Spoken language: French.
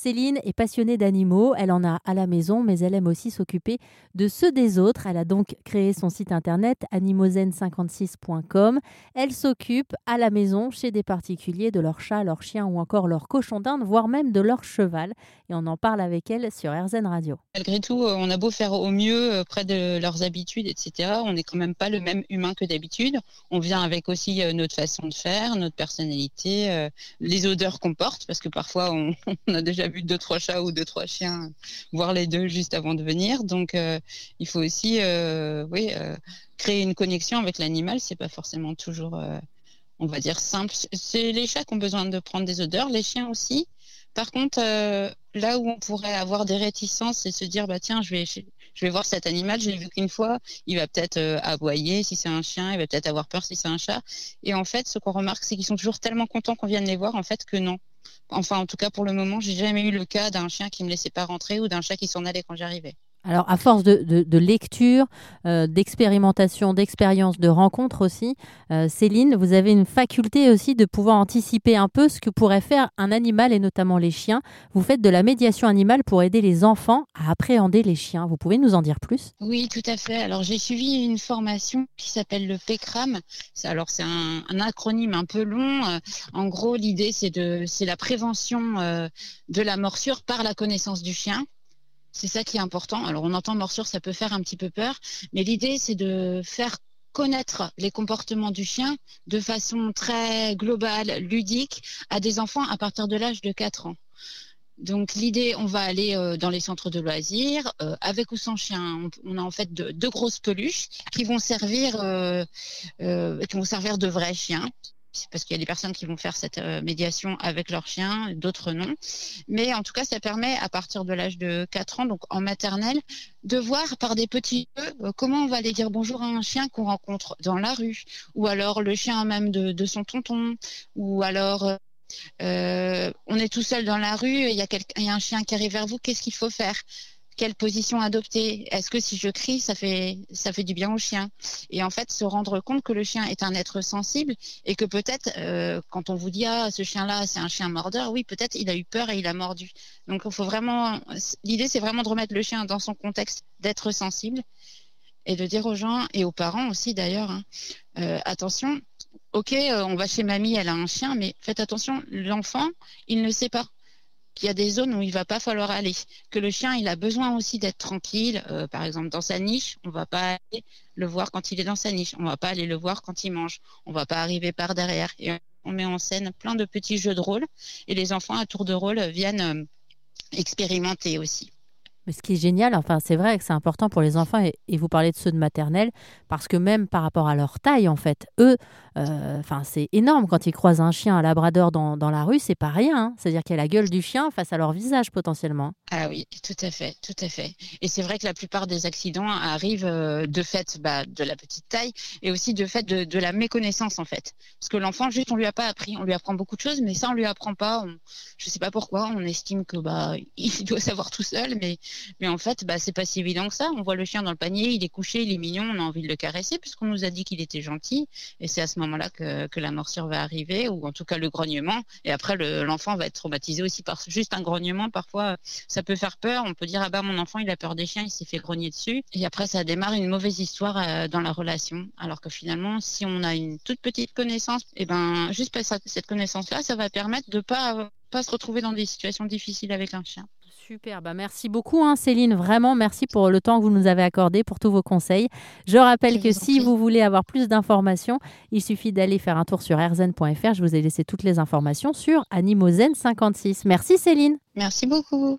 Céline est passionnée d'animaux, elle en a à la maison, mais elle aime aussi s'occuper de ceux des autres. Elle a donc créé son site internet animozen56.com. Elle s'occupe à la maison, chez des particuliers, de leurs chats, leurs chiens ou encore leurs cochons d'Inde, voire même de leur cheval. Et on en parle avec elle sur RZN Radio. Malgré tout, euh, on a beau faire au mieux euh, près de leurs habitudes, etc. On n'est quand même pas le même humain que d'habitude. On vient avec aussi euh, notre façon de faire, notre personnalité, les odeurs qu'on porte, parce que parfois on, on a déjà vu deux trois chats ou deux trois chiens, voire les deux juste avant de venir. Donc euh, il faut aussi, euh, oui, euh, créer une connexion avec l'animal. C'est pas forcément toujours, on va dire simple. C'est les chats qui ont besoin de prendre des odeurs, les chiens aussi. Par contre, là où on pourrait avoir des réticences, c'est se dire bah tiens, je vais je vais voir cet animal, je l'ai vu qu'une fois, il va peut-être aboyer si c'est un chien, il va peut-être avoir peur si c'est un chat. Et en fait, ce qu'on remarque, c'est qu'ils sont toujours tellement contents qu'on vienne les voir, en fait, que non. Enfin, en tout cas, pour le moment, j'ai jamais eu le cas d'un chien qui me laissait pas rentrer ou d'un chat qui s'en allait quand j'arrivais. Alors, à force de, lecture, euh, d'expérimentation, d'expérience, de rencontres aussi, euh, Céline, vous avez une faculté aussi de pouvoir anticiper un peu ce que pourrait faire un animal et notamment les chiens. Vous faites de la médiation animale pour aider les enfants à appréhender les chiens. Vous pouvez nous en dire plus? Oui, tout à fait. Alors, j'ai suivi une formation qui s'appelle le PECRAM. Alors, c'est un, acronyme un peu long. Euh, en gros, l'idée, c'est la prévention de la morsure par la connaissance du chien. C'est ça qui est important. Alors on entend morsure, ça peut faire un petit peu peur, mais l'idée c'est de faire connaître les comportements du chien de façon très globale, ludique, à des enfants à partir de l'âge de 4 ans. Donc l'idée, on va aller euh, dans les centres de loisirs euh, avec ou sans chien. On, a en fait deux grosses peluches qui vont servir, euh, qui vont servir de vrais chiens parce qu'il y a des personnes qui vont faire cette euh, médiation avec leur chien, d'autres non. Mais en tout cas, ça permet à partir de l'âge de 4 ans, donc en maternelle, de voir par des petits jeux euh, comment on va aller dire bonjour à un chien qu'on rencontre dans la rue, ou alors le chien même de, son tonton, ou alors euh, on est tout seul dans la rue, il y, a il y a un chien qui arrive vers vous, qu'est-ce qu'il faut faire? Quelle position adopter Est-ce que si je crie, ça fait du bien au chien? Et en fait, se rendre compte que le chien est un être sensible et que peut-être euh, quand on vous dit ah ce chien-là c'est un chien mordeur, oui peut-être il a eu peur et il a mordu. Donc il faut vraiment l'idée c'est vraiment de remettre le chien dans son contexte d'être sensible et de dire aux gens et aux parents aussi d'ailleurs hein, euh, attention. Ok, euh, on va chez mamie, elle a un chien, mais faites attention, l'enfant, il ne sait pas qu'il y a des zones où il va pas falloir aller, que le chien il a besoin aussi d'être tranquille, euh, par exemple dans sa niche, on va pas aller le voir quand il est dans sa niche, on va pas aller le voir quand il mange, on va pas arriver par derrière. Et on met en scène plein de petits jeux de rôle. Et les enfants à tour de rôle viennent euh, expérimenter aussi. Ce qui est génial, enfin c'est vrai que c'est important pour les enfants et, vous parlez de ceux de maternelle parce que même par rapport à leur taille en fait, eux euh, c'est énorme quand ils croisent un chien, un labrador dans, dans la rue, c'est pas rien. Hein. C'est-à-dire qu'il y a la gueule du chien face à leur visage potentiellement. Ah oui, tout à fait, tout à fait. Et c'est vrai que la plupart des accidents arrivent euh, de fait bah, de la petite taille et aussi de fait de, de la méconnaissance en fait. Parce que l'enfant, juste on lui a pas appris, on lui apprend beaucoup de choses, mais ça on lui apprend pas. On, je sais pas pourquoi, on estime que bah il doit savoir tout seul, mais mais en fait bah c'est pas si évident que ça. On voit le chien dans le panier, il est couché, il est mignon, on a envie de le caresser puisqu'on nous a dit qu'il était gentil et c'est à ce moment là que, la morsure va arriver, ou en tout cas le grognement. Et après, l'enfant va être traumatisé aussi par juste un grognement. Parfois, ça peut faire peur. On peut dire ah bah mon enfant il a peur des chiens, il s'est fait grogner dessus. Et après, ça démarre une mauvaise histoire euh, dans la relation. Alors que finalement, si on a une toute petite connaissance, et eh ben juste cette connaissance-là, ça va permettre de pas pas se retrouver dans des situations difficiles avec un chien. Super, bah merci beaucoup hein, Céline, vraiment merci pour le temps que vous nous avez accordé, pour tous vos conseils. Je rappelle que si vous voulez avoir plus d'informations, il suffit d'aller faire un tour sur rzn.fr. Je vous ai laissé toutes les informations sur Animozen56. Merci Céline. Merci beaucoup.